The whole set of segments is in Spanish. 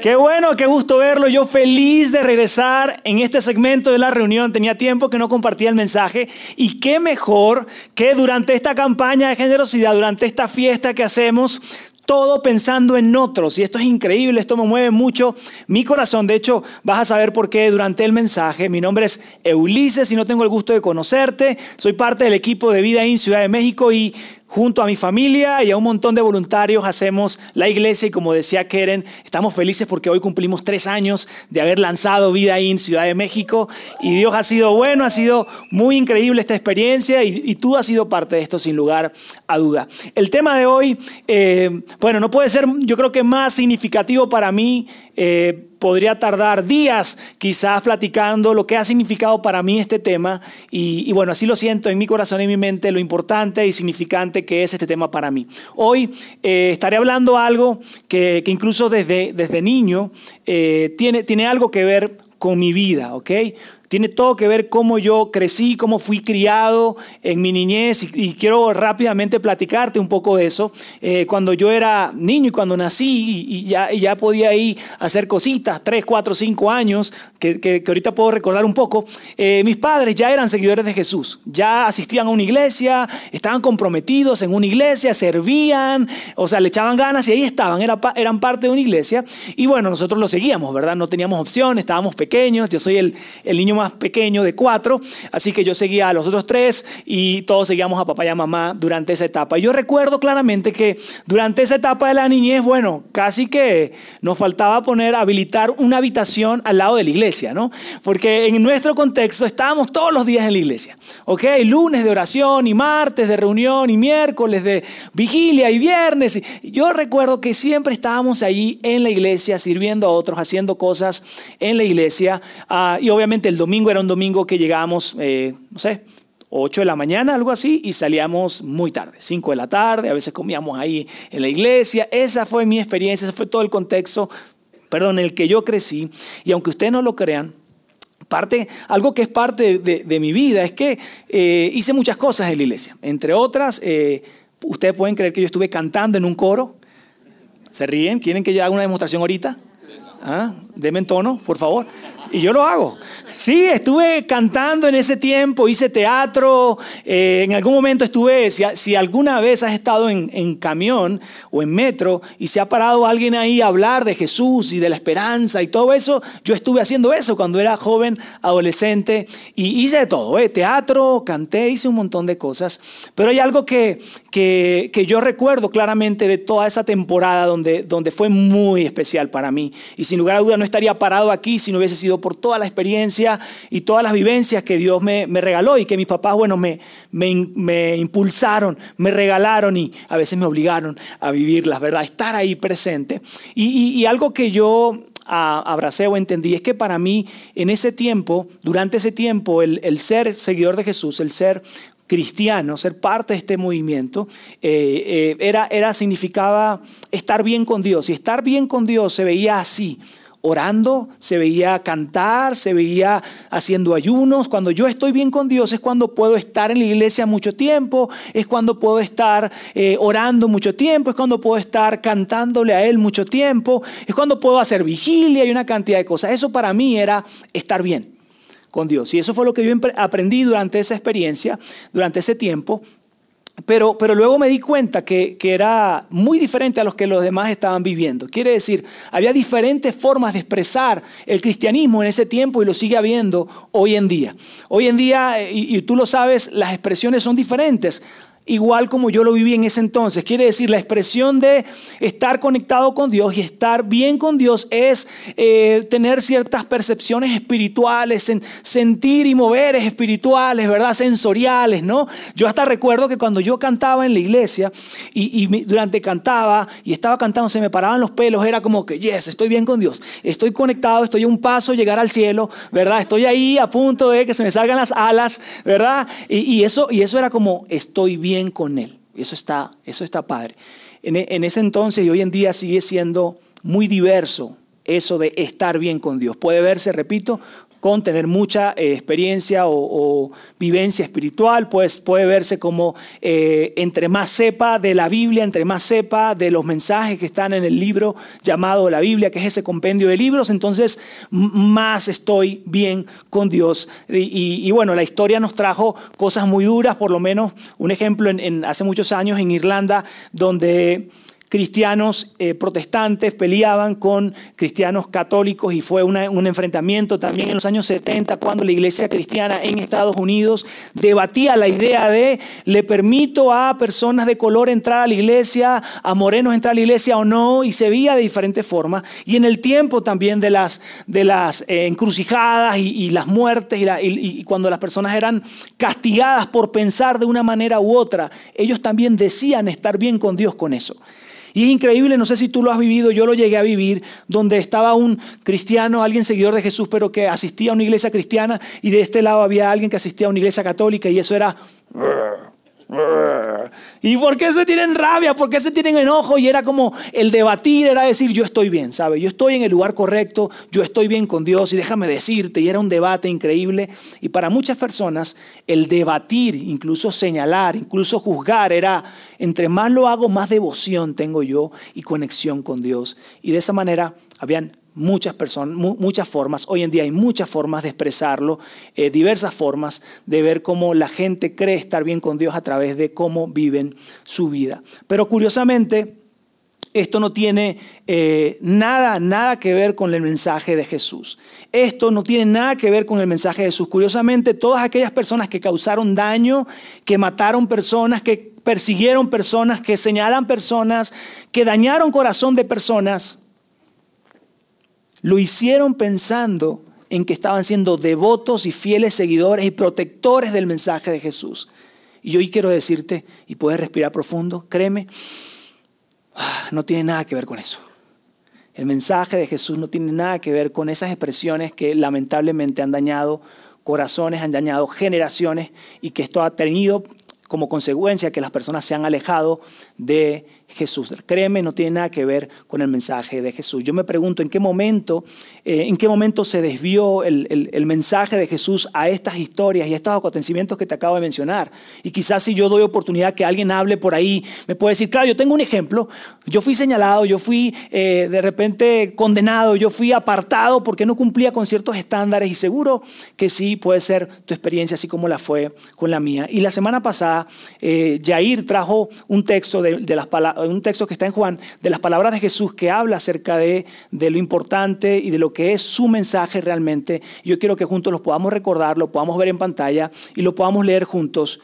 Qué bueno, qué gusto verlo. Yo feliz de regresar en este segmento de la reunión. Tenía tiempo que no compartía el mensaje. Y qué mejor que durante esta campaña de generosidad, durante esta fiesta que hacemos, todo pensando en otros. Y esto es increíble, esto me mueve mucho mi corazón. De hecho, vas a saber por qué durante el mensaje. Mi nombre es Ulises y no tengo el gusto de conocerte. Soy parte del equipo de Vida en Ciudad de México y junto a mi familia y a un montón de voluntarios hacemos la iglesia y como decía Keren, estamos felices porque hoy cumplimos tres años de haber lanzado Vida en Ciudad de México y Dios ha sido bueno, ha sido muy increíble esta experiencia y, tú has sido parte de esto sin lugar a duda. El tema de hoy, eh, bueno, no puede ser yo creo que más significativo para mí. Eh, podría tardar días quizás platicando lo que ha significado para mí este tema y, bueno, así lo siento en mi corazón y en mi mente, lo importante y significante que es este tema para mí. Hoy eh, estaré hablando algo que, incluso desde, desde niño eh, tiene, tiene algo que ver con mi vida, ¿ok? Tiene todo que ver cómo yo crecí, cómo fui criado en mi niñez y, quiero rápidamente platicarte un poco de eso. Eh, cuando yo era niño y cuando nací y, ya, ya, podía ir a hacer cositas, 3, 4, 5 años, que, que, ahorita puedo recordar un poco, eh, mis padres ya eran seguidores de Jesús, ya asistían a una iglesia, estaban comprometidos en una iglesia, servían, o sea, le echaban ganas y ahí estaban, era, eran parte de una iglesia y bueno, nosotros lo seguíamos, ¿verdad? No teníamos opción, estábamos pequeños, yo soy el, el niño más pequeño de cuatro, así que yo seguía a los otros tres y todos seguíamos a papá y a mamá durante esa etapa. Y yo recuerdo claramente que durante esa etapa de la niñez, bueno, casi que nos faltaba poner, habilitar una habitación al lado de la iglesia, ¿no? Porque en nuestro contexto estábamos todos los días en la iglesia, ¿ok? Lunes de oración y martes de reunión y miércoles de vigilia y viernes. Yo recuerdo que siempre estábamos allí en la iglesia sirviendo a otros, haciendo cosas en la iglesia ah, y obviamente el domingo domingo era un domingo que llegábamos, eh, no sé, 8 de la mañana, algo así, y salíamos muy tarde, 5 de la tarde, a veces comíamos ahí en la iglesia. Esa fue mi experiencia, ese fue todo el contexto, perdón, en el que yo crecí. Y aunque ustedes no lo crean, parte, algo que es parte de, mi vida es que eh, hice muchas cosas en la iglesia. Entre otras, eh, ustedes pueden creer que yo estuve cantando en un coro. ¿Se ríen? ¿Quieren que yo haga una demostración ahorita? ¿Ah? Deme tono, por favor. Y yo lo hago. Sí, estuve cantando en ese tiempo, hice teatro, eh, en algún momento estuve, si, alguna vez has estado en, en, camión o en metro y se ha parado alguien ahí a hablar de Jesús y de la esperanza y todo eso, yo estuve haciendo eso cuando era joven, adolescente y hice de todo, ¿eh? teatro, canté, hice un montón de cosas, pero hay algo que, que, que, yo recuerdo claramente de toda esa temporada donde, donde fue muy especial para mí y sin lugar a duda no estaría parado aquí si no hubiese sido por toda la experiencia y todas las vivencias que Dios me, regaló y que mis papás, bueno, me, me, impulsaron, me regalaron y a veces me obligaron a vivirlas, ¿verdad? Estar ahí presente. Y, algo que yo abracé o entendí es que para mí en ese tiempo, durante ese tiempo, el, ser seguidor de Jesús, el ser cristiano, ser parte de este movimiento, eh, eh, era, era, significaba estar bien con Dios. Y estar bien con Dios se veía así, orando, se veía cantar, se veía haciendo ayunos. Cuando yo estoy bien con Dios es cuando puedo estar en la iglesia mucho tiempo, es cuando puedo estar eh, orando mucho tiempo, es cuando puedo estar cantándole a Él mucho tiempo, es cuando puedo hacer vigilia y una cantidad de cosas. Eso para mí era estar bien con Dios. Y eso fue lo que yo aprendí durante esa experiencia, durante ese tiempo. Pero, pero luego me di cuenta que, que, era muy diferente a los que los demás estaban viviendo. Quiere decir, había diferentes formas de expresar el cristianismo en ese tiempo y lo sigue habiendo hoy en día. Hoy en día, y, y tú lo sabes, las expresiones son diferentes. Igual como yo lo viví en ese entonces. Quiere decir, la expresión de estar conectado con Dios y estar bien con Dios es eh, tener ciertas percepciones espirituales, sentir y moveres espirituales, ¿verdad? Sensoriales, ¿no? Yo hasta recuerdo que cuando yo cantaba en la iglesia y, y durante cantaba y estaba cantando, se me paraban los pelos, era como que, yes, estoy bien con Dios, estoy conectado, estoy a un paso llegar al cielo, ¿verdad? Estoy ahí a punto de que se me salgan las alas, ¿verdad? Y, eso, y eso era como, estoy bien con Él. Eso está, eso está padre. En, en ese entonces y hoy en día sigue siendo muy diverso eso de estar bien con Dios. Puede verse, repito, con tener mucha eh, experiencia o, vivencia espiritual, pues puede verse como eh, entre más sepa de la Biblia, entre más sepa de los mensajes que están en el libro llamado la Biblia, que es ese compendio de libros, entonces más estoy bien con Dios. Y, bueno, la historia nos trajo cosas muy duras, por lo menos un ejemplo en hace muchos años en Irlanda, donde cristianos eh, protestantes peleaban con cristianos católicos y fue un enfrentamiento también en los años 70 cuando la iglesia cristiana en Estados Unidos debatía la idea de le permito a personas de color entrar a la iglesia, a morenos entrar a la iglesia o no, y se veía de diferentes formas. Y en el tiempo también de las, de las eh, encrucijadas y, las muertes y cuando las personas eran castigadas por pensar de una manera u otra, ellos también decían estar bien con Dios con eso. Y es increíble, no sé si tú lo has vivido, yo lo llegué a vivir, donde estaba un cristiano, alguien seguidor de Jesús, pero que asistía a una iglesia cristiana, y de este lado había alguien que asistía a una iglesia católica, y eso era... ¿Y por qué se tienen rabia? ¿Por qué se tienen enojo? Y era como el debatir, era decir, yo estoy bien, ¿sabes? Yo estoy en el lugar correcto, yo estoy bien con Dios y déjame decirte. Y era un debate increíble. Y para muchas personas el debatir, incluso señalar, incluso juzgar, era, entre más lo hago, más devoción tengo yo y conexión con Dios. Y de esa manera habían muchas personas, muchas formas. Hoy en día hay muchas formas de expresarlo, eh, diversas formas de ver cómo la gente cree estar bien con Dios a través de cómo viven su vida. Pero curiosamente, esto no tiene eh, nada, nada que ver con el mensaje de Jesús. Esto no tiene nada que ver con el mensaje de Jesús. Curiosamente, todas aquellas personas que causaron daño, que mataron personas, que persiguieron personas, que señalan personas, que dañaron corazón de personas, lo hicieron pensando en que estaban siendo devotos y fieles seguidores y protectores del mensaje de Jesús. Y hoy quiero decirte, y puedes respirar profundo, créeme, ah, no tiene nada que ver con eso. El mensaje de Jesús no tiene nada que ver con esas expresiones que lamentablemente han dañado corazones, han dañado generaciones y que esto ha tenido como consecuencia que las personas se han alejado de Jesús. Créeme, no tiene nada que ver con el mensaje de Jesús. Yo me pregunto en qué momento, eh, en qué momento se desvió el, el, mensaje de Jesús a estas historias y a estos acontecimientos que te acabo de mencionar. Y quizás si yo doy oportunidad que alguien hable por ahí, me puede decir, claro, yo tengo un ejemplo. Yo fui señalado, yo fui eh, de repente condenado, yo fui apartado porque no cumplía con ciertos estándares y seguro que sí puede ser tu experiencia así como la fue con la mía. Y la semana pasada, eh, Jair trajo un texto de, de las palabras un texto que está en Juan, de las palabras de Jesús que habla acerca de, de lo importante y de lo que es su mensaje realmente. Yo quiero que juntos lo podamos recordar, lo podamos ver en pantalla y lo podamos leer juntos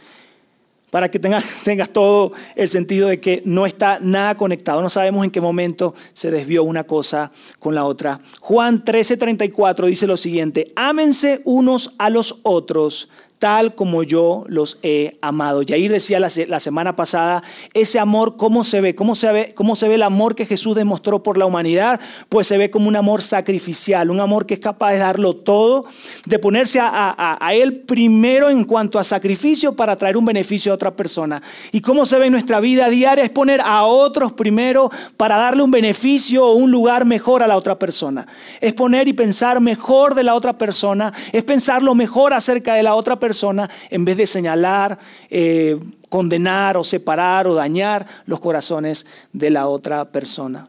para que tengas, tengas todo el sentido de que no está nada conectado. No sabemos en qué momento se desvió una cosa con la otra. Juan 13:34 dice lo siguiente, ámense unos a los otros tal como yo los he amado. Yair decía la, la, semana pasada, ese amor, ¿cómo se ve? ¿Cómo se ve? ¿Cómo se ve el amor que Jesús demostró por la humanidad? Pues se ve como un amor sacrificial, un amor que es capaz de darlo todo, de ponerse a, a Él primero en cuanto a sacrificio para traer un beneficio a otra persona. ¿Y cómo se ve en nuestra vida diaria? Es poner a otros primero para darle un beneficio o un lugar mejor a la otra persona. Es poner y pensar mejor de la otra persona, es pensar lo mejor acerca de la otra persona persona en vez de señalar, eh, condenar o separar o dañar los corazones de la otra persona.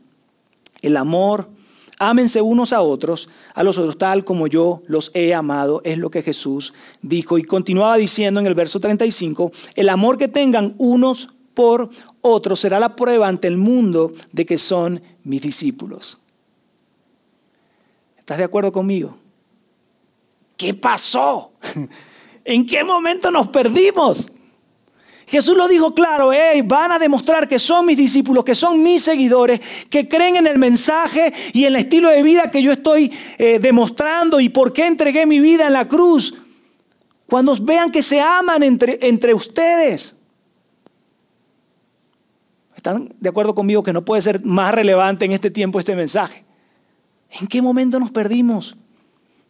El amor, ámense unos a otros, a los otros tal como yo los he amado, es lo que Jesús dijo. Y continuaba diciendo en el verso 35, el amor que tengan unos por otros será la prueba ante el mundo de que son mis discípulos. ¿Estás de acuerdo conmigo? ¿Qué pasó? ¿En qué momento nos perdimos? Jesús lo dijo claro, van a demostrar que son mis discípulos, que son mis seguidores, que creen en el mensaje y en el estilo de vida que yo estoy eh, demostrando y por qué entregué mi vida en la cruz. Cuando vean que se aman entre, entre ustedes. ¿Están de acuerdo conmigo que no puede ser más relevante en este tiempo este mensaje? ¿En qué momento nos perdimos?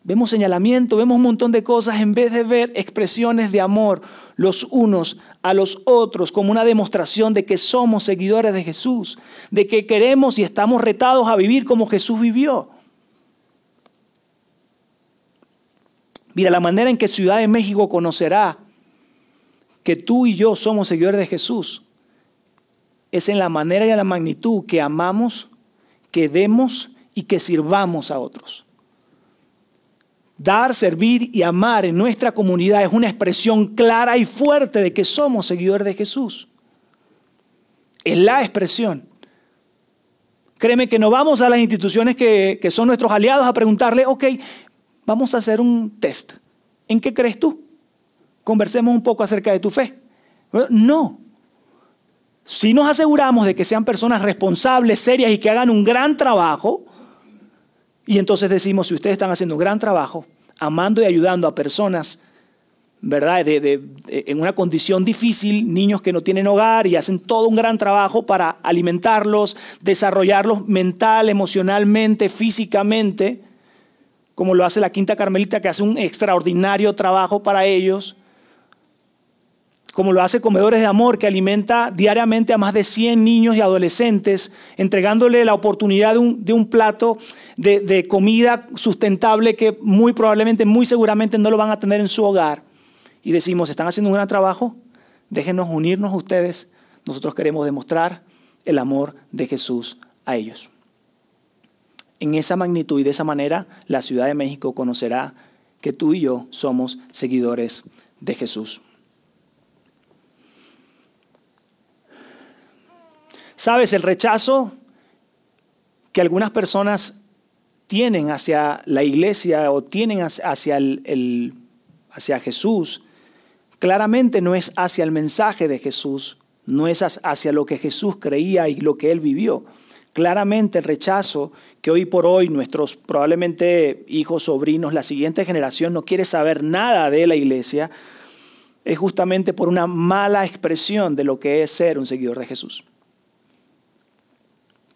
Vemos señalamiento, vemos un montón de cosas en vez de ver expresiones de amor los unos a los otros como una demostración de que somos seguidores de Jesús, de que queremos y estamos retados a vivir como Jesús vivió. Mira, la manera en que Ciudad de México conocerá que tú y yo somos seguidores de Jesús es en la manera y en la magnitud que amamos, que demos y que sirvamos a otros. Dar, servir y amar en nuestra comunidad es una expresión clara y fuerte de que somos seguidores de Jesús. Es la expresión. Créeme que no vamos a las instituciones que, que son nuestros aliados a preguntarle, ok, vamos a hacer un test. ¿En qué crees tú? Conversemos un poco acerca de tu fe. No. Si nos aseguramos de que sean personas responsables, serias y que hagan un gran trabajo, y entonces decimos, si ustedes están haciendo un gran trabajo, amando y ayudando a personas, ¿verdad? en una condición difícil, niños que no tienen hogar y hacen todo un gran trabajo para alimentarlos, desarrollarlos mental, emocionalmente, físicamente, como lo hace la Quinta Carmelita, que hace un extraordinario trabajo para ellos como lo hace Comedores de Amor, que alimenta diariamente a más de 100 niños y adolescentes, entregándole la oportunidad de un, plato de, de, comida sustentable que muy probablemente, muy seguramente no lo van a tener en su hogar. Y decimos, están haciendo un gran trabajo, déjenos unirnos a ustedes, nosotros queremos demostrar el amor de Jesús a ellos. En esa magnitud y de esa manera, la Ciudad de México conocerá que tú y yo somos seguidores de Jesús. Sabes, el rechazo que algunas personas tienen hacia la iglesia o tienen hacia, el, hacia Jesús, claramente no es hacia el mensaje de Jesús, no es hacia lo que Jesús creía y lo que él vivió. Claramente el rechazo que hoy por hoy nuestros probablemente hijos, sobrinos, la siguiente generación no quiere saber nada de la iglesia, es justamente por una mala expresión de lo que es ser un seguidor de Jesús.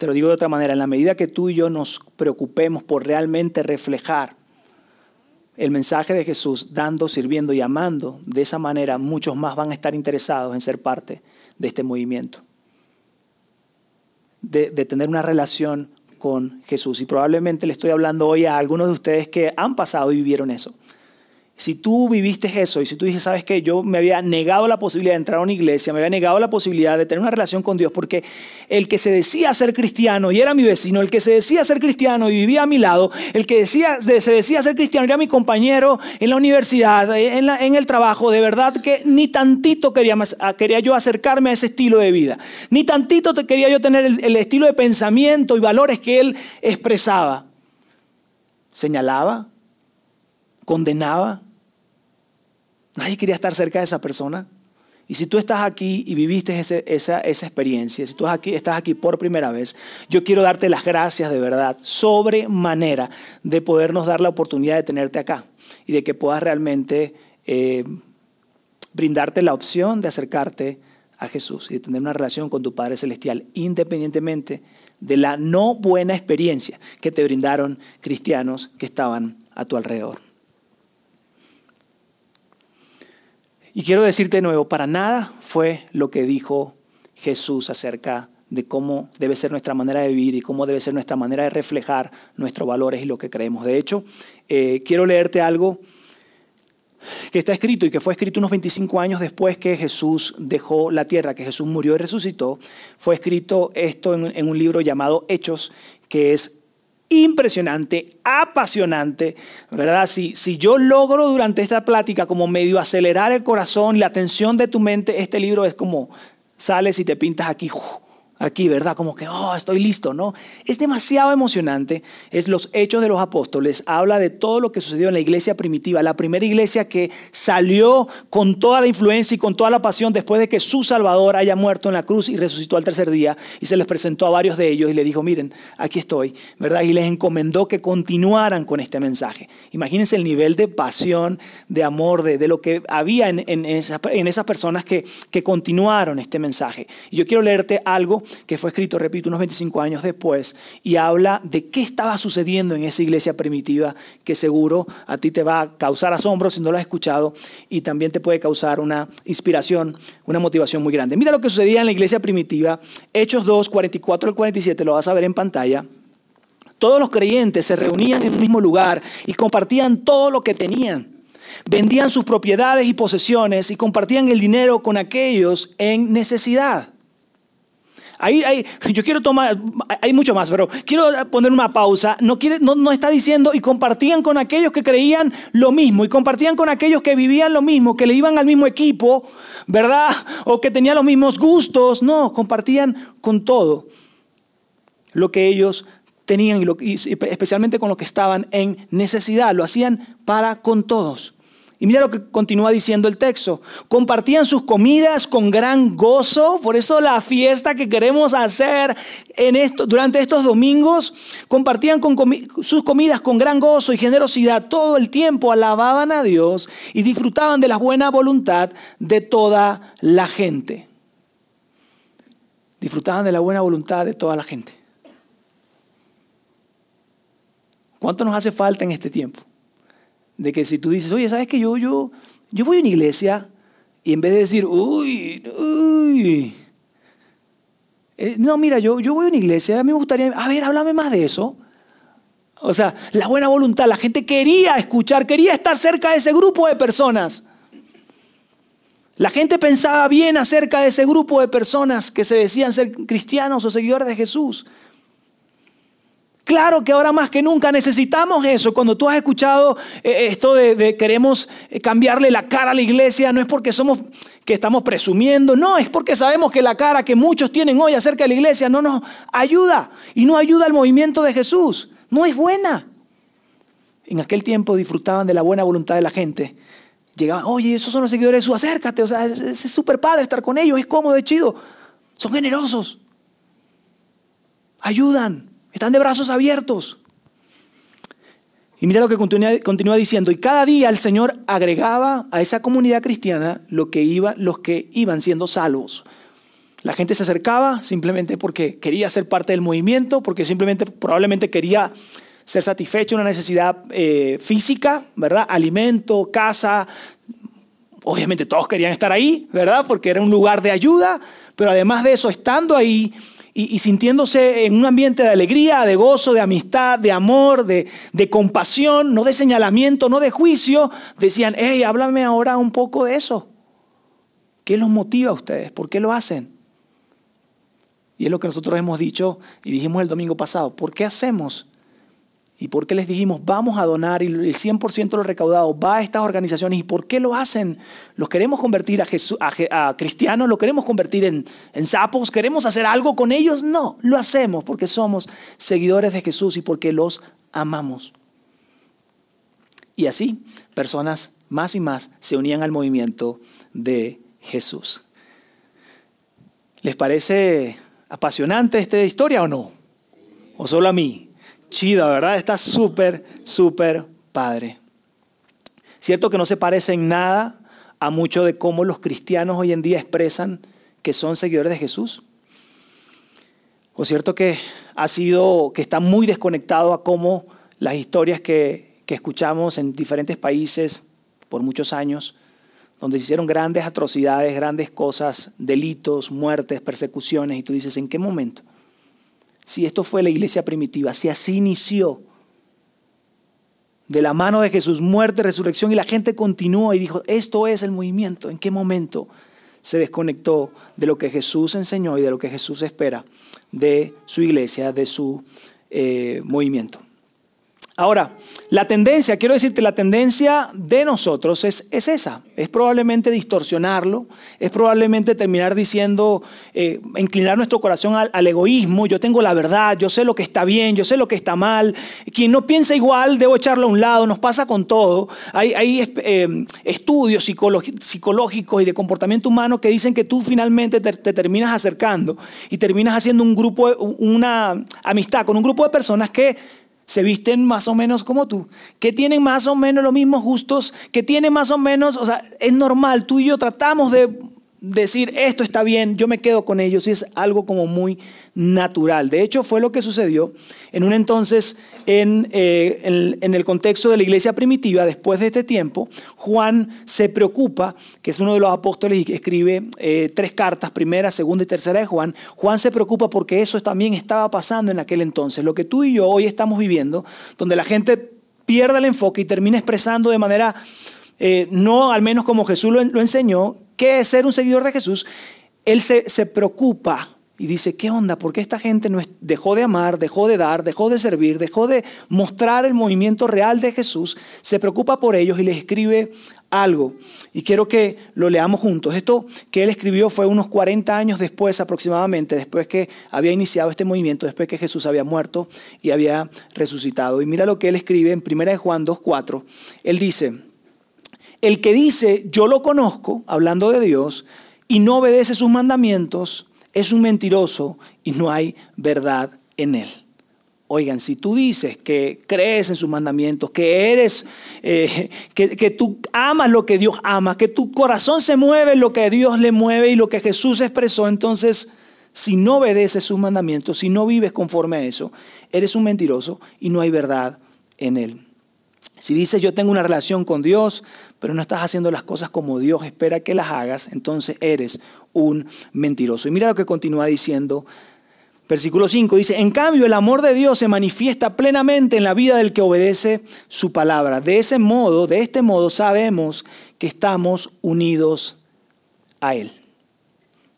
Te lo digo de otra manera, en la medida que tú y yo nos preocupemos por realmente reflejar el mensaje de Jesús, dando, sirviendo y amando, de esa manera muchos más van a estar interesados en ser parte de este movimiento, de, de tener una relación con Jesús. Y probablemente le estoy hablando hoy a algunos de ustedes que han pasado y vivieron eso. Si tú viviste eso y si tú dices, sabes que yo me había negado la posibilidad de entrar a una iglesia, me había negado la posibilidad de tener una relación con Dios, porque el que se decía ser cristiano y era mi vecino, el que se decía ser cristiano y vivía a mi lado, el que decía, se decía ser cristiano era mi compañero en la universidad, en, en el trabajo, de verdad que ni tantito quería, quería yo acercarme a ese estilo de vida, ni tantito quería yo tener el estilo de pensamiento y valores que él expresaba. Señalaba, condenaba, Nadie quería estar cerca de esa persona. Y si tú estás aquí y viviste esa, experiencia, si tú estás aquí por primera vez, yo quiero darte las gracias de verdad, sobremanera, de podernos dar la oportunidad de tenerte acá y de que puedas realmente eh, brindarte la opción de acercarte a Jesús y de tener una relación con tu Padre Celestial, independientemente de la no buena experiencia que te brindaron cristianos que estaban a tu alrededor. Y quiero decirte de nuevo, para nada fue lo que dijo Jesús acerca de cómo debe ser nuestra manera de vivir y cómo debe ser nuestra manera de reflejar nuestros valores y lo que creemos. De hecho, eh, quiero leerte algo que está escrito y que fue escrito unos 25 años después que Jesús dejó la tierra, que Jesús murió y resucitó. Fue escrito esto en, en un libro llamado Hechos, que es impresionante, apasionante, ¿verdad? Si, si yo logro durante esta plática como medio acelerar el corazón la atención de tu mente, este libro es como sales y te pintas aquí aquí, ¿verdad? Como que, oh, estoy listo, ¿no? Es demasiado emocionante. Es los hechos de los apóstoles. Habla de todo lo que sucedió en la iglesia primitiva, la primera iglesia que salió con toda la influencia y con toda la pasión después de que su Salvador haya muerto en la cruz y resucitó al tercer día. Y se les presentó a varios de ellos y le dijo, miren, aquí estoy, ¿verdad? Y les encomendó que continuaran con este mensaje. Imagínense el nivel de pasión, de amor, de, de lo que había en, en, en esas personas que, que continuaron este mensaje. Y yo quiero leerte algo que fue escrito, repito, unos 25 años después, y habla de qué estaba sucediendo en esa iglesia primitiva, que seguro a ti te va a causar asombro si no lo has escuchado, y también te puede causar una inspiración, una motivación muy grande. Mira lo que sucedía en la iglesia primitiva, Hechos 2, 44 al 47, lo vas a ver en pantalla. Todos los creyentes se reunían en un mismo lugar y compartían todo lo que tenían. Vendían sus propiedades y posesiones y compartían el dinero con aquellos en necesidad. Ahí, yo quiero tomar, hay mucho más, pero quiero poner una pausa. No, quiere, no, no está diciendo y compartían con aquellos que creían lo mismo y compartían con aquellos que vivían lo mismo, que le iban al mismo equipo, ¿verdad? O que tenían los mismos gustos. No, compartían con todo lo que ellos tenían, y especialmente con los que estaban en necesidad. Lo hacían para con todos. Y mira lo que continúa diciendo el texto. Compartían sus comidas con gran gozo. Por eso la fiesta que queremos hacer en durante estos domingos, compartían con sus comidas con gran gozo y generosidad. Todo el tiempo alababan a Dios y disfrutaban de la buena voluntad de toda la gente. Disfrutaban de la buena voluntad de toda la gente. ¿Cuánto nos hace falta en este tiempo? De que si tú dices, oye, ¿sabes que yo, yo, yo voy a una iglesia y en vez de decir, uy, uy, eh, no, mira, yo, yo voy a una iglesia, a mí me gustaría, a ver, háblame más de eso. O sea, la buena voluntad, la gente quería escuchar, quería estar cerca de ese grupo de personas. La gente pensaba bien acerca de ese grupo de personas que se decían ser cristianos o seguidores de Jesús. Claro que ahora más que nunca necesitamos eso. Cuando tú has escuchado eh, esto de, queremos eh, cambiarle la cara a la iglesia, no es porque somos que estamos presumiendo, no, es porque sabemos que la cara que muchos tienen hoy acerca de la iglesia no nos ayuda y no ayuda al movimiento de Jesús. No es buena. En aquel tiempo disfrutaban de la buena voluntad de la gente. Llegaban, oye, esos son los seguidores de Jesús, acércate, o sea, es súper padre estar con ellos, es cómodo, es chido. Son generosos. Ayudan. Están de brazos abiertos. Y mira lo que continúa, diciendo, y cada día el Señor agregaba a esa comunidad cristiana lo que iba, los que iban siendo salvos. La gente se acercaba simplemente porque quería ser parte del movimiento, porque simplemente probablemente quería ser satisfecho una necesidad eh, física, ¿verdad? Alimento, casa. Obviamente todos querían estar ahí, ¿verdad? Porque era un lugar de ayuda, pero además de eso, estando ahí, y, sintiéndose en un ambiente de alegría, de gozo, de amistad, de amor, de, de, compasión, no de señalamiento, no de juicio, decían, hey, háblame ahora un poco de eso. ¿Qué los motiva a ustedes? ¿Por qué lo hacen? Y es lo que nosotros hemos dicho y dijimos el domingo pasado. ¿Por qué hacemos ¿Y por qué les dijimos vamos a donar y el 100% de lo recaudado va a estas organizaciones? ¿Y por qué lo hacen? ¿Los queremos convertir a, a, cristianos? ¿Lo queremos convertir en, en sapos? ¿Queremos hacer algo con ellos? No, lo hacemos porque somos seguidores de Jesús y porque los amamos. Y así, personas más y más se unían al movimiento de Jesús. ¿Les parece apasionante esta historia o no? ¿O solo a mí? Chida, ¿verdad? Está súper, súper padre. Cierto que no se parece en nada a mucho de cómo los cristianos hoy en día expresan que son seguidores de Jesús. O cierto que ha sido, que está muy desconectado a cómo las historias que, que escuchamos en diferentes países por muchos años, donde se hicieron grandes atrocidades, grandes cosas, delitos, muertes, persecuciones, y tú dices, ¿en qué momento? Si esto fue la iglesia primitiva, si así inició de la mano de Jesús, muerte, resurrección, y la gente continuó y dijo, esto es el movimiento, ¿en qué momento se desconectó de lo que Jesús enseñó y de lo que Jesús espera de su iglesia, de su eh, movimiento? Ahora, la tendencia, quiero decirte, la tendencia de nosotros es, es esa, es probablemente distorsionarlo, es probablemente terminar diciendo, eh, inclinar nuestro corazón al, egoísmo, yo tengo la verdad, yo sé lo que está bien, yo sé lo que está mal, quien no piensa igual, debo echarlo a un lado, nos pasa con todo. Hay, eh, estudios psicológicos y de comportamiento humano que dicen que tú finalmente te, te terminas acercando y terminas haciendo un grupo, una amistad con un grupo de personas que se visten más o menos como tú, que tienen más o menos los mismos gustos, que tienen más o menos, o sea, es normal, tú y yo tratamos de decir esto está bien, yo me quedo con ellos y es algo como muy natural. De hecho, fue lo que sucedió en un entonces en, eh, en, el contexto de la iglesia primitiva. Después de este tiempo, Juan se preocupa, que es uno de los apóstoles y que escribe eh, tres cartas, primera, segunda y tercera de Juan. Juan se preocupa porque eso también estaba pasando en aquel entonces. Lo que tú y yo hoy estamos viviendo, donde la gente pierde el enfoque y termina expresando de manera... Eh, no al menos como Jesús lo, lo enseñó, qué es ser un seguidor de Jesús, él se, preocupa y dice, ¿qué onda? ¿Por qué esta gente no dejó de amar, dejó de dar, dejó de servir, dejó de mostrar el movimiento real de Jesús? Se preocupa por ellos y les escribe algo. Y quiero que lo leamos juntos. Esto que él escribió fue unos 40 años después aproximadamente, después que había iniciado este movimiento, después que Jesús había muerto y había resucitado. Y mira lo que él escribe en 1 Juan 2.4. Él dice, el que dice, yo lo conozco, hablando de Dios, y no obedece sus mandamientos, es un mentiroso y no hay verdad en él. Oigan, si tú dices que crees en sus mandamientos, que eres, eh, que, tú amas lo que Dios ama, que tu corazón se mueve lo que Dios le mueve y lo que Jesús expresó, entonces, si no obedeces sus mandamientos, si no vives conforme a eso, eres un mentiroso y no hay verdad en él. Si dices yo tengo una relación con Dios, pero no estás haciendo las cosas como Dios espera que las hagas, entonces eres un mentiroso. Y mira lo que continúa diciendo. Versículo 5 dice, en cambio el amor de Dios se manifiesta plenamente en la vida del que obedece su palabra. De ese modo, de este modo sabemos que estamos unidos a Él.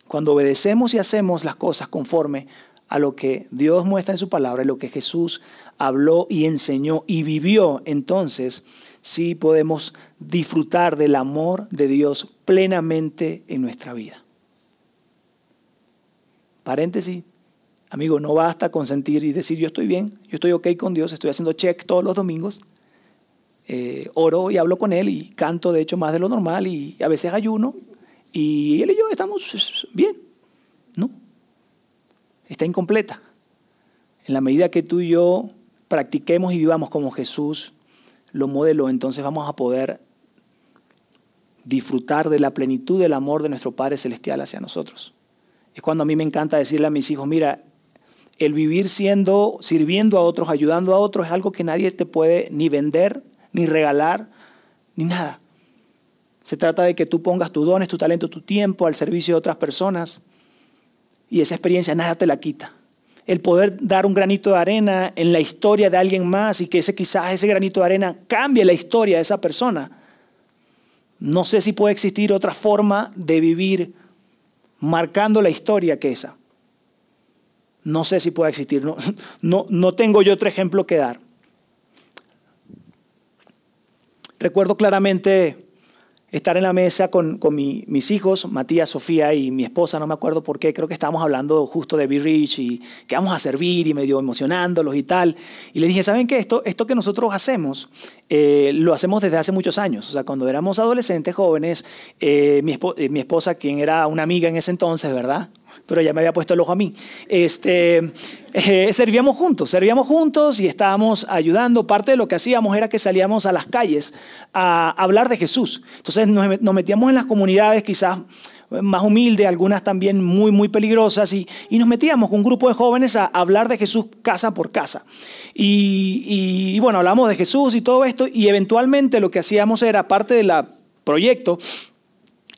Cuando obedecemos y hacemos las cosas conforme a lo que Dios muestra en su palabra lo que Jesús habló y enseñó y vivió, entonces sí podemos disfrutar del amor de Dios plenamente en nuestra vida. Paréntesis, amigo, no basta con sentir y decir yo estoy bien, yo estoy ok con Dios, estoy haciendo check todos los domingos, eh, oro y hablo con Él y canto de hecho más de lo normal y a veces ayuno y Él y yo estamos bien. No, está incompleta. En la medida que tú y yo practiquemos y vivamos como Jesús lo modeló, entonces vamos a poder disfrutar de la plenitud del amor de nuestro Padre Celestial hacia nosotros. Es cuando a mí me encanta decirle a mis hijos, mira, el vivir siendo, sirviendo a otros, ayudando a otros, es algo que nadie te puede ni vender, ni regalar, ni nada. Se trata de que tú pongas tus dones, tu talento, tu tiempo al servicio de otras personas y esa experiencia nada te la quita el poder dar un granito de arena en la historia de alguien más y que ese quizás ese granito de arena cambie la historia de esa persona. No sé si puede existir otra forma de vivir marcando la historia que esa. No sé si puede existir. No, no, no tengo yo otro ejemplo que dar. Recuerdo claramente estar en la mesa con, mis hijos, Matías, Sofía y mi esposa, no me acuerdo por qué, creo que estábamos hablando justo de Be Rich y que vamos a servir y medio emocionándolos y tal. Y le dije, ¿saben qué? Esto, esto que nosotros hacemos, eh, lo hacemos desde hace muchos años. O sea, cuando éramos adolescentes, jóvenes, eh, eh, mi esposa, quien era una amiga en ese entonces, ¿verdad? Pero ya me había puesto el ojo a mí. Este, eh, servíamos juntos, servíamos juntos y estábamos ayudando. Parte de lo que hacíamos era que salíamos a las calles a hablar de Jesús. Entonces nos, metíamos en las comunidades quizás más humildes, algunas también muy, muy peligrosas, y, nos metíamos con un grupo de jóvenes a, hablar de Jesús casa por casa. Y, y, bueno, hablamos de Jesús y todo esto, y eventualmente lo que hacíamos era, parte del proyecto,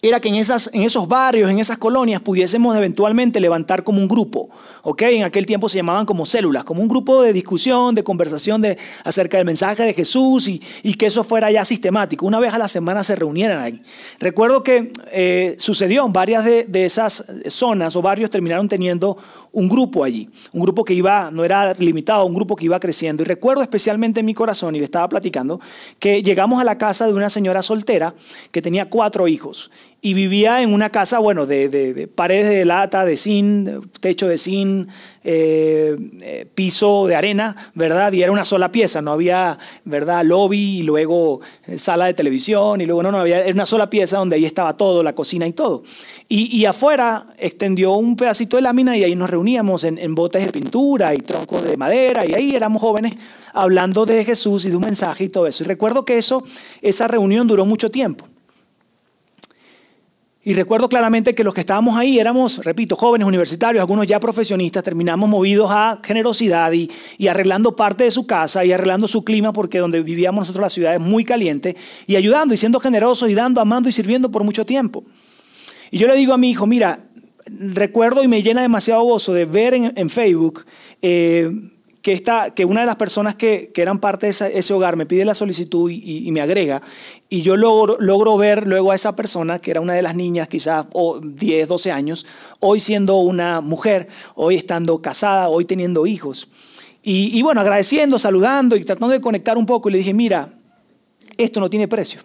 era que en, esas, en esos barrios, en esas colonias, pudiésemos eventualmente levantar como un grupo. ¿ok? En aquel tiempo se llamaban como células, como un grupo de discusión, de conversación de, acerca del mensaje de Jesús y, y que eso fuera ya sistemático. Una vez a la semana se reunieran ahí. Recuerdo que eh, sucedió varias de, de esas zonas o barrios terminaron teniendo un grupo allí, un grupo que iba, no era limitado, un grupo que iba creciendo. Y recuerdo especialmente en mi corazón, y le estaba platicando, que llegamos a la casa de una señora soltera que tenía cuatro hijos y vivía en una casa, bueno, de, paredes de lata, de zinc, techo de zinc, eh, eh, piso de arena, ¿verdad? Y era una sola pieza, no había, ¿verdad? Lobby y luego eh, sala de televisión y luego no, no había, era una sola pieza donde ahí estaba todo, la cocina y todo. Y, y afuera extendió un pedacito de lámina y ahí nos reuníamos en, en botes de pintura y troncos de madera y ahí éramos jóvenes hablando de Jesús y de un mensaje y todo eso. Y recuerdo que eso, esa reunión duró mucho tiempo. Y recuerdo claramente que los que estábamos ahí éramos, repito, jóvenes universitarios, algunos ya profesionistas, terminamos movidos a generosidad y, arreglando parte de su casa y arreglando su clima porque donde vivíamos nosotros la ciudad es muy caliente y ayudando y siendo generosos y dando, amando y sirviendo por mucho tiempo. Y yo le digo a mi hijo, mira, recuerdo y me llena demasiado gozo de ver en, Facebook eh, que, esta, que una de las personas que, que eran parte de ese, hogar me pide la solicitud y, me agrega, y yo logro, logro, ver luego a esa persona, que era una de las niñas, quizás o 10, 12 años, hoy siendo una mujer, hoy estando casada, hoy teniendo hijos. Y, y bueno, agradeciendo, saludando y tratando de conectar un poco, y le dije, mira, esto no tiene precio.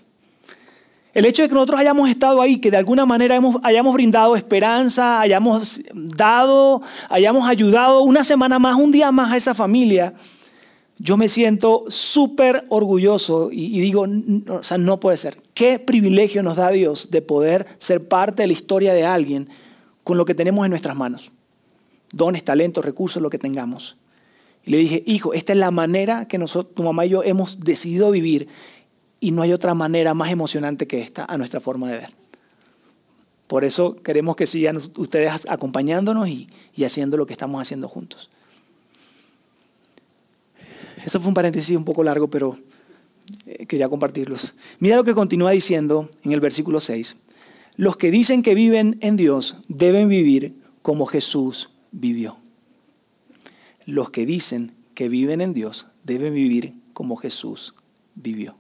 El hecho de que nosotros hayamos estado ahí, que de alguna manera hayamos brindado esperanza, hayamos dado, hayamos ayudado una semana más, un día más a esa familia, yo me siento súper orgulloso y, digo, o sea, no puede ser. Qué privilegio nos da Dios de poder ser parte de la historia de alguien con lo que tenemos en nuestras manos. Dones, talentos, recursos, lo que tengamos. Y le dije, hijo, esta es la manera que nosotros, tu mamá y yo hemos decidido vivir y no hay otra manera más emocionante que esta a nuestra forma de ver. Por eso queremos que sigan ustedes acompañándonos y, haciendo lo que estamos haciendo juntos. Eso fue un paréntesis un poco largo, pero eh, quería compartirlos. Mira lo que continúa diciendo en el versículo 6. Los que dicen que viven en Dios deben vivir como Jesús vivió. Los que dicen que viven en Dios deben vivir como Jesús vivió.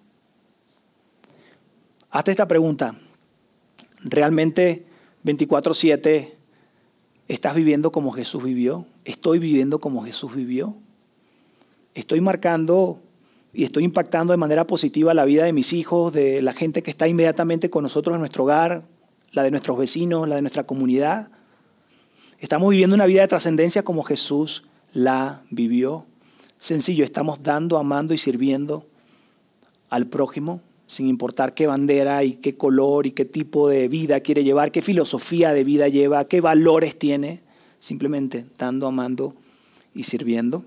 Hazte esta pregunta. ¿Realmente 24/7 estás viviendo como Jesús vivió? ¿Estoy viviendo como Jesús vivió? ¿Estoy marcando y estoy impactando de manera positiva la vida de mis hijos, de la gente que está inmediatamente con nosotros en nuestro hogar, la de nuestros vecinos, la de nuestra comunidad? ¿Estamos viviendo una vida de trascendencia como Jesús la vivió? Sencillo, estamos dando, amando y sirviendo al prójimo sin importar qué bandera y qué color y qué tipo de vida quiere llevar, qué filosofía de vida lleva, qué valores tiene, simplemente dando, amando y sirviendo.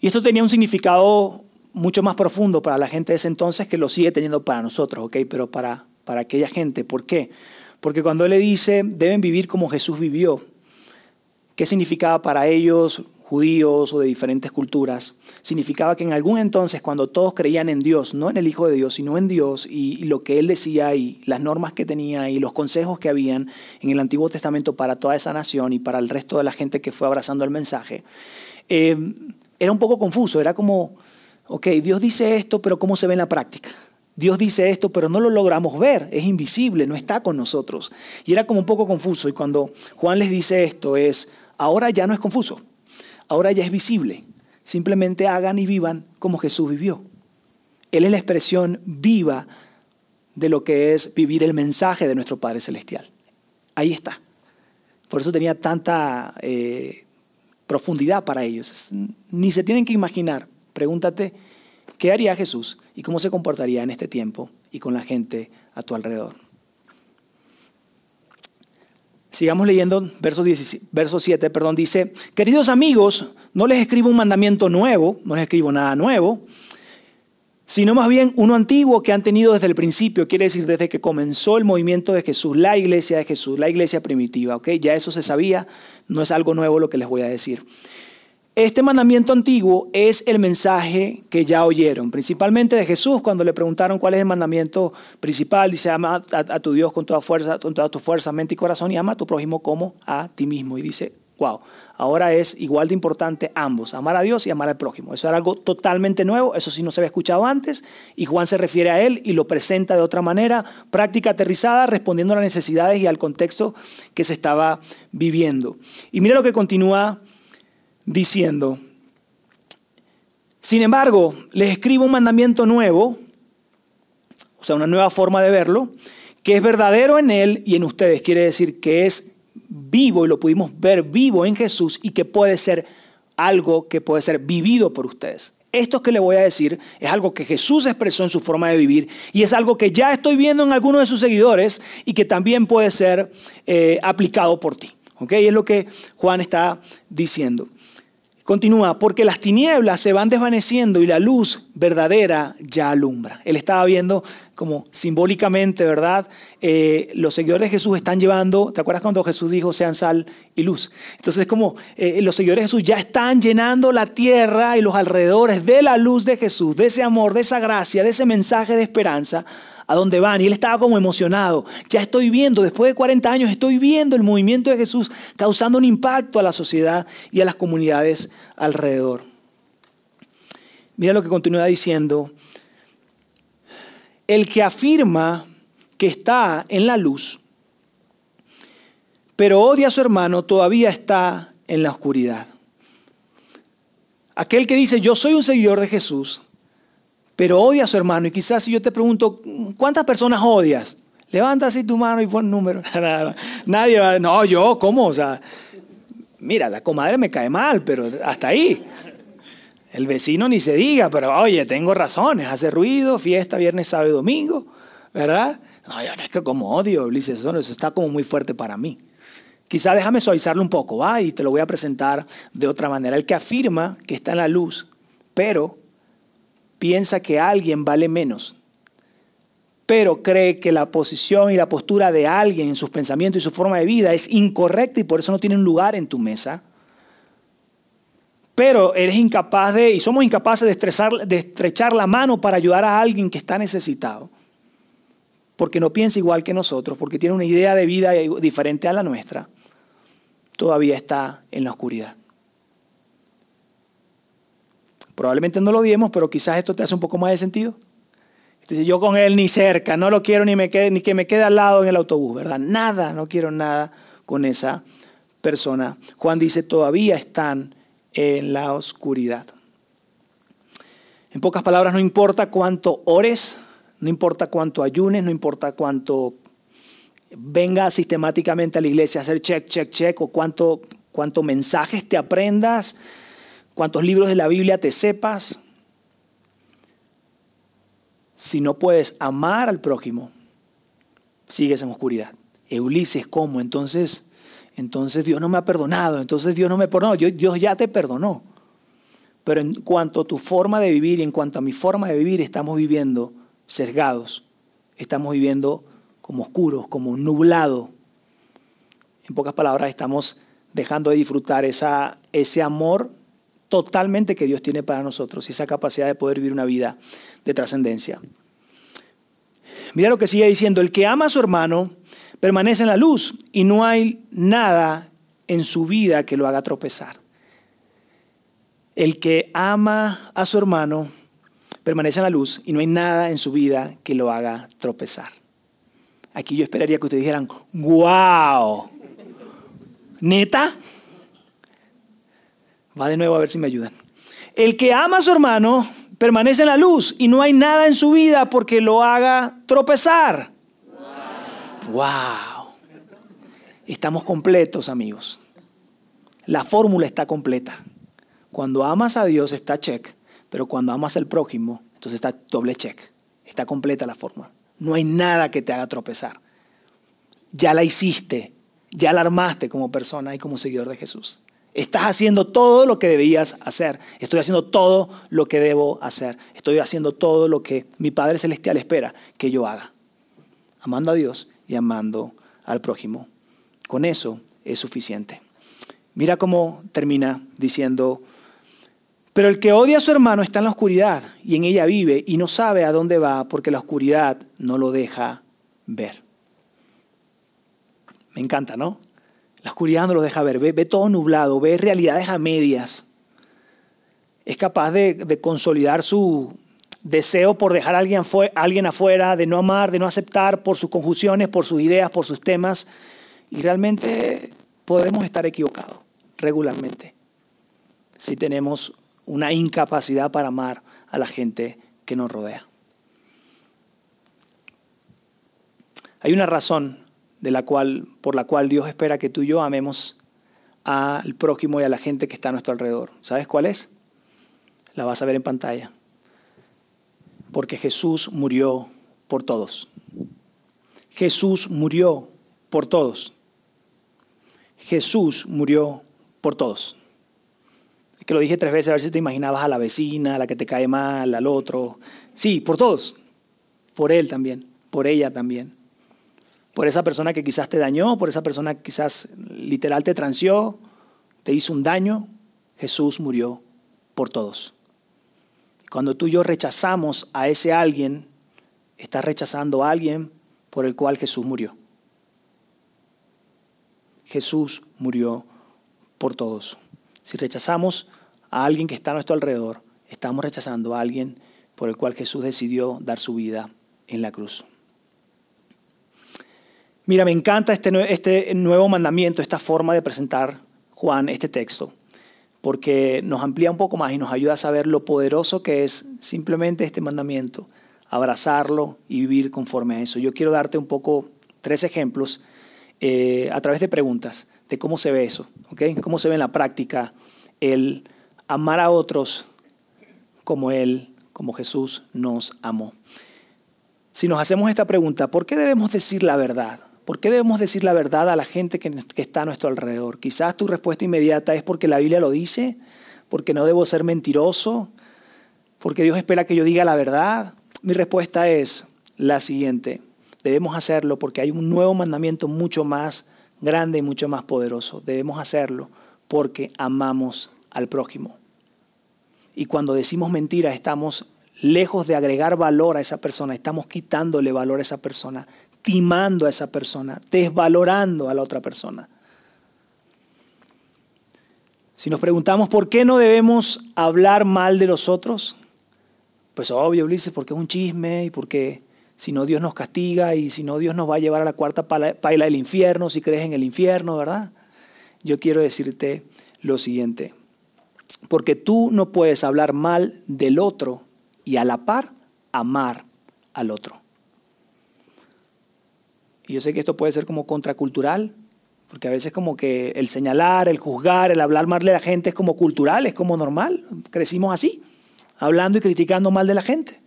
Y esto tenía un significado mucho más profundo para la gente de ese entonces que lo sigue teniendo para nosotros, ¿ok? Pero para, para aquella gente, ¿por qué? Porque cuando él le dice, deben vivir como Jesús vivió, ¿qué significaba para ellos? Judíos o de diferentes culturas, significaba que en algún entonces cuando todos creían en Dios, no en el Hijo de Dios, sino en Dios y, lo que Él decía y las normas que tenía y los consejos que habían en el Antiguo Testamento para toda esa nación y para el resto de la gente que fue abrazando el mensaje, eh, era un poco confuso, era como, ok, Dios dice esto, pero ¿cómo se ve en la práctica? Dios dice esto, pero no lo logramos ver, es invisible, no está con nosotros. Y era como un poco confuso. Y cuando Juan les dice esto es, ahora ya no es confuso ahora ya es visible. Simplemente hagan y vivan como Jesús vivió. Él es la expresión viva de lo que es vivir el mensaje de nuestro Padre Celestial. Ahí está. Por eso tenía tanta eh, profundidad para ellos. Ni se tienen que imaginar. Pregúntate, ¿qué haría Jesús y cómo se comportaría en este tiempo y con la gente a tu alrededor? Sigamos leyendo, verso, verso 7, perdón, dice, queridos amigos, no les escribo un mandamiento nuevo, no les escribo nada nuevo, sino más bien uno antiguo que han tenido desde el principio, quiere decir desde que comenzó el movimiento de Jesús, la iglesia de Jesús, la iglesia primitiva, ¿ok? Ya eso se sabía, no es algo nuevo lo que les voy a decir. Este mandamiento antiguo es el mensaje que ya oyeron, principalmente de Jesús cuando le preguntaron cuál es el mandamiento principal. Dice, ama a, tu Dios con toda fuerza, con toda tu fuerza, mente y corazón y ama a tu prójimo como a ti mismo. Y dice, wow, ahora es igual de importante ambos, amar a Dios y amar al prójimo. Eso era algo totalmente nuevo, eso sí no se había escuchado antes y Juan se refiere a él y lo presenta de otra manera, práctica aterrizada, respondiendo a las necesidades y al contexto que se estaba viviendo. Y mira lo que continúa diciendo, sin embargo, les escribo un mandamiento nuevo, o sea, una nueva forma de verlo, que es verdadero en Él y en ustedes. Quiere decir que es vivo y lo pudimos ver vivo en Jesús y que puede ser algo que puede ser vivido por ustedes. Esto que le voy a decir es algo que Jesús expresó en su forma de vivir y es algo que ya estoy viendo en algunos de sus seguidores y que también puede ser eh, aplicado por ti. ¿ok? es lo que Juan está diciendo. Continúa, porque las tinieblas se van desvaneciendo y la luz verdadera ya alumbra. Él estaba viendo como simbólicamente, ¿verdad? Eh, los seguidores de Jesús están llevando, ¿te acuerdas cuando Jesús dijo sean sal y luz? Entonces es como eh, los seguidores de Jesús ya están llenando la tierra y los alrededores de la luz de Jesús, de ese amor, de esa gracia, de ese mensaje de esperanza a dónde van. Y él estaba como emocionado. Ya estoy viendo, después de 40 años, estoy viendo el movimiento de Jesús causando un impacto a la sociedad y a las comunidades alrededor. Mira lo que continúa diciendo. El que afirma que está en la luz, pero odia a su hermano, todavía está en la oscuridad. Aquel que dice, yo soy un seguidor de Jesús, pero odia a su hermano. Y quizás si yo te pregunto, ¿cuántas personas odias? Levanta así tu mano y pon número. Nadie va, no, yo, ¿cómo? O sea, mira, la comadre me cae mal, pero hasta ahí. El vecino ni se diga, pero oye, tengo razones, hace ruido, fiesta, viernes, sábado y domingo, ¿verdad? No, es que como odio, dice, eso, eso está como muy fuerte para mí. Quizá déjame suavizarlo un poco, va, y te lo voy a presentar de otra manera. El que afirma que está en la luz, pero piensa que alguien vale menos, pero cree que la posición y la postura de alguien en sus pensamientos y su forma de vida es incorrecta y por eso no tiene un lugar en tu mesa. Pero eres incapaz de, y somos incapaces de, de estrechar la mano para ayudar a alguien que está necesitado, porque no piensa igual que nosotros, porque tiene una idea de vida diferente a la nuestra, todavía está en la oscuridad. Probablemente no lo odiemos, pero quizás esto te hace un poco más de sentido. Entonces, yo con él ni cerca, no lo quiero ni, me quede, ni que me quede al lado en el autobús, ¿verdad? Nada, no quiero nada con esa persona. Juan dice, todavía están en la oscuridad. En pocas palabras, no importa cuánto ores, no importa cuánto ayunes, no importa cuánto venga sistemáticamente a la iglesia a hacer check, check, check, o cuánto, cuánto mensajes te aprendas, cuántos libros de la Biblia te sepas, si no puedes amar al prójimo, sigues en oscuridad. Ulises, ¿cómo? Entonces, entonces Dios no me ha perdonado, entonces Dios no me perdonó, Dios ya te perdonó. Pero en cuanto a tu forma de vivir y en cuanto a mi forma de vivir, estamos viviendo sesgados, estamos viviendo como oscuros, como nublado. En pocas palabras, estamos dejando de disfrutar esa, ese amor totalmente que Dios tiene para nosotros y esa capacidad de poder vivir una vida de trascendencia. Mira lo que sigue diciendo, el que ama a su hermano permanece en la luz y no hay nada en su vida que lo haga tropezar. El que ama a su hermano permanece en la luz y no hay nada en su vida que lo haga tropezar. Aquí yo esperaría que ustedes dijeran, wow, neta. Va de nuevo a ver si me ayudan. El que ama a su hermano permanece en la luz y no hay nada en su vida porque lo haga tropezar. Wow. Estamos completos, amigos. La fórmula está completa. Cuando amas a Dios está check, pero cuando amas al prójimo, entonces está doble check. Está completa la fórmula. No hay nada que te haga tropezar. Ya la hiciste, ya la armaste como persona y como seguidor de Jesús. Estás haciendo todo lo que debías hacer. Estoy haciendo todo lo que debo hacer. Estoy haciendo todo lo que mi Padre Celestial espera que yo haga. Amando a Dios y amando al prójimo. Con eso es suficiente. Mira cómo termina diciendo Pero el que odia a su hermano está en la oscuridad y en ella vive y no sabe a dónde va porque la oscuridad no lo deja ver. Me encanta, ¿no? La oscuridad no lo deja ver, ve, todo nublado, ve realidades a medias. Es capaz de, consolidar su deseo por dejar a alguien, afuera, de no amar, de no aceptar por sus confusiones, por sus ideas, por sus temas. Y realmente podemos estar equivocados regularmente si tenemos una incapacidad para amar a la gente que nos rodea. Hay una razón de la cual, por la cual Dios espera que tú y yo amemos al prójimo y a la gente que está a nuestro alrededor. ¿Sabes cuál es? La vas a ver en pantalla. Porque Jesús murió por todos. Jesús murió por todos. Jesús murió por todos. Es que lo dije tres veces a ver si te imaginabas a la vecina, a la que te cae mal, al otro. Sí, por todos. Por él también, por ella también por esa persona que quizás te dañó, por esa persona que quizás literal te transió, te hizo un daño, Jesús murió por todos. Cuando tú y yo rechazamos a ese alguien, estás rechazando a alguien por el cual Jesús murió. Jesús murió por todos. Si rechazamos a alguien que está a nuestro alrededor, estamos rechazando a alguien por el cual Jesús decidió dar su vida en la cruz. Mira, me encanta este, este nuevo mandamiento, esta forma de presentar Juan este texto, porque nos amplía un poco más y nos ayuda a saber lo poderoso que es simplemente este mandamiento, abrazarlo y vivir conforme a eso. Yo quiero darte un poco tres ejemplos eh, a través de preguntas de cómo se ve eso, ¿okay? cómo se ve en la práctica el amar a otros como Él, como Jesús nos amó. Si nos hacemos esta pregunta, ¿por qué debemos decir la verdad? ¿Por qué debemos decir la verdad a la gente que, está a nuestro alrededor? Quizás tu respuesta inmediata es porque la Biblia lo dice, porque no debo ser mentiroso, porque Dios espera que yo diga la verdad. Mi respuesta es la siguiente. Debemos hacerlo porque hay un nuevo mandamiento mucho más grande y mucho más poderoso. Debemos hacerlo porque amamos al prójimo. Y cuando decimos mentira estamos lejos de agregar valor a esa persona, estamos quitándole valor a esa persona, estimando a esa persona, desvalorando a la otra persona. Si nos preguntamos por qué no debemos hablar mal de los otros, pues obvio, Ulises, porque es un chisme y porque si no Dios nos castiga y si no Dios nos va a llevar a la cuarta paila del infierno, si crees en el infierno, ¿verdad? Yo quiero decirte lo siguiente, porque tú no puedes hablar mal del otro y a la par amar al otro. Y yo sé que esto puede ser como contracultural, porque a veces como que el señalar, el juzgar, el hablar mal de la gente es como cultural, es como normal. Crecimos así, hablando y criticando mal de la gente.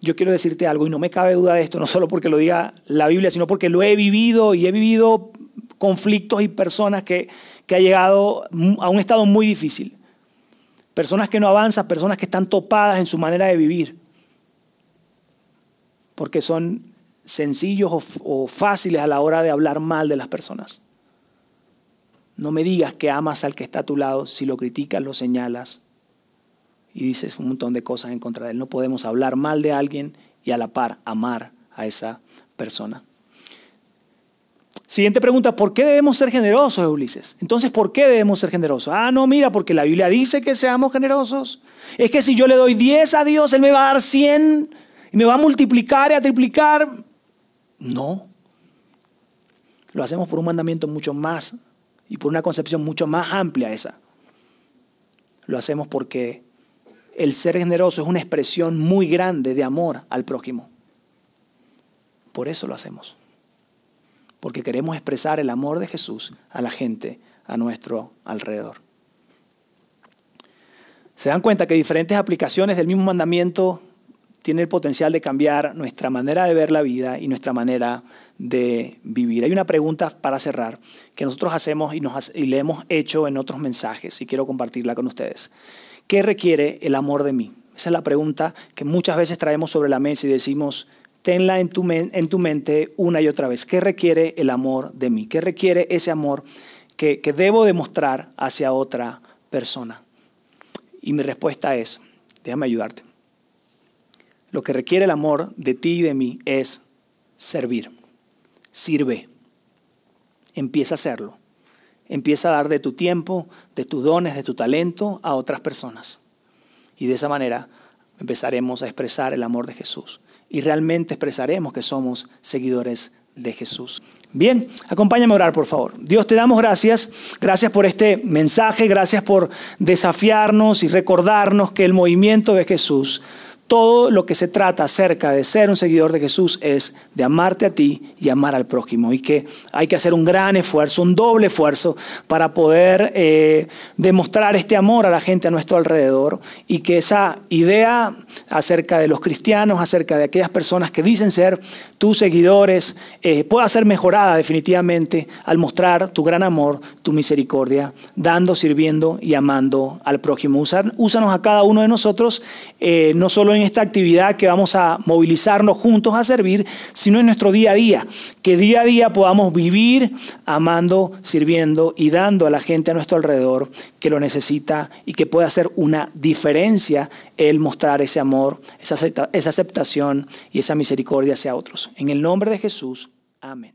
Yo quiero decirte algo y no me cabe duda de esto, no solo porque lo diga la Biblia, sino porque lo he vivido y he vivido conflictos y personas que, que han llegado a un estado muy difícil. Personas que no avanzan, personas que están topadas en su manera de vivir. Porque son sencillos o, fáciles a la hora de hablar mal de las personas. No me digas que amas al que está a tu lado si lo criticas, lo señalas y dices un montón de cosas en contra de él. No podemos hablar mal de alguien y a la par amar a esa persona. Siguiente pregunta, ¿por qué debemos ser generosos, Ulises? Entonces, ¿por qué debemos ser generosos? Ah, no, mira, porque la Biblia dice que seamos generosos. Es que si yo le doy 10 a Dios, Él me va a dar 100 y me va a multiplicar y a triplicar. No. Lo hacemos por un mandamiento mucho más y por una concepción mucho más amplia esa. Lo hacemos porque el ser generoso es una expresión muy grande de amor al prójimo. Por eso lo hacemos. Porque queremos expresar el amor de Jesús a la gente a nuestro alrededor. Se dan cuenta que diferentes aplicaciones del mismo mandamiento tiene el potencial de cambiar nuestra manera de ver la vida y nuestra manera de vivir. Hay una pregunta para cerrar que nosotros hacemos y, nos, le hemos hecho en otros mensajes y quiero compartirla con ustedes. ¿Qué requiere el amor de mí? Esa es la pregunta que muchas veces traemos sobre la mesa y decimos, tenla en tu, en tu mente una y otra vez. ¿Qué requiere el amor de mí? ¿Qué requiere ese amor que, que debo demostrar hacia otra persona? Y mi respuesta es, déjame ayudarte. Lo que requiere el amor de ti y de mí es servir. Sirve. Empieza a hacerlo. Empieza a dar de tu tiempo, de tus dones, de tu talento a otras personas. Y de esa manera empezaremos a expresar el amor de Jesús. Y realmente expresaremos que somos seguidores de Jesús. Bien, acompáñame a orar, por favor. Dios, te damos gracias. Gracias por este mensaje. Gracias por desafiarnos y recordarnos que el movimiento de Jesús todo lo que se trata acerca de ser un seguidor de Jesús es de amarte a ti y amar al prójimo. Y que hay que hacer un gran esfuerzo, un doble esfuerzo para poder eh, demostrar este amor a la gente a nuestro alrededor. Y que esa idea acerca de los cristianos, acerca de aquellas personas que dicen ser tus seguidores, eh, pueda ser mejorada definitivamente al mostrar tu gran amor, tu misericordia, dando, sirviendo y amando al prójimo. úsanos a cada uno de nosotros, eh, no solo en esta actividad que vamos a movilizarnos juntos a servir, sino en nuestro día a día. Que día a día podamos vivir amando, sirviendo y dando a la gente a nuestro alrededor que lo necesita y que pueda hacer una diferencia el mostrar ese amor, esa aceptación y esa misericordia hacia otros. En el nombre de Jesús. Amén.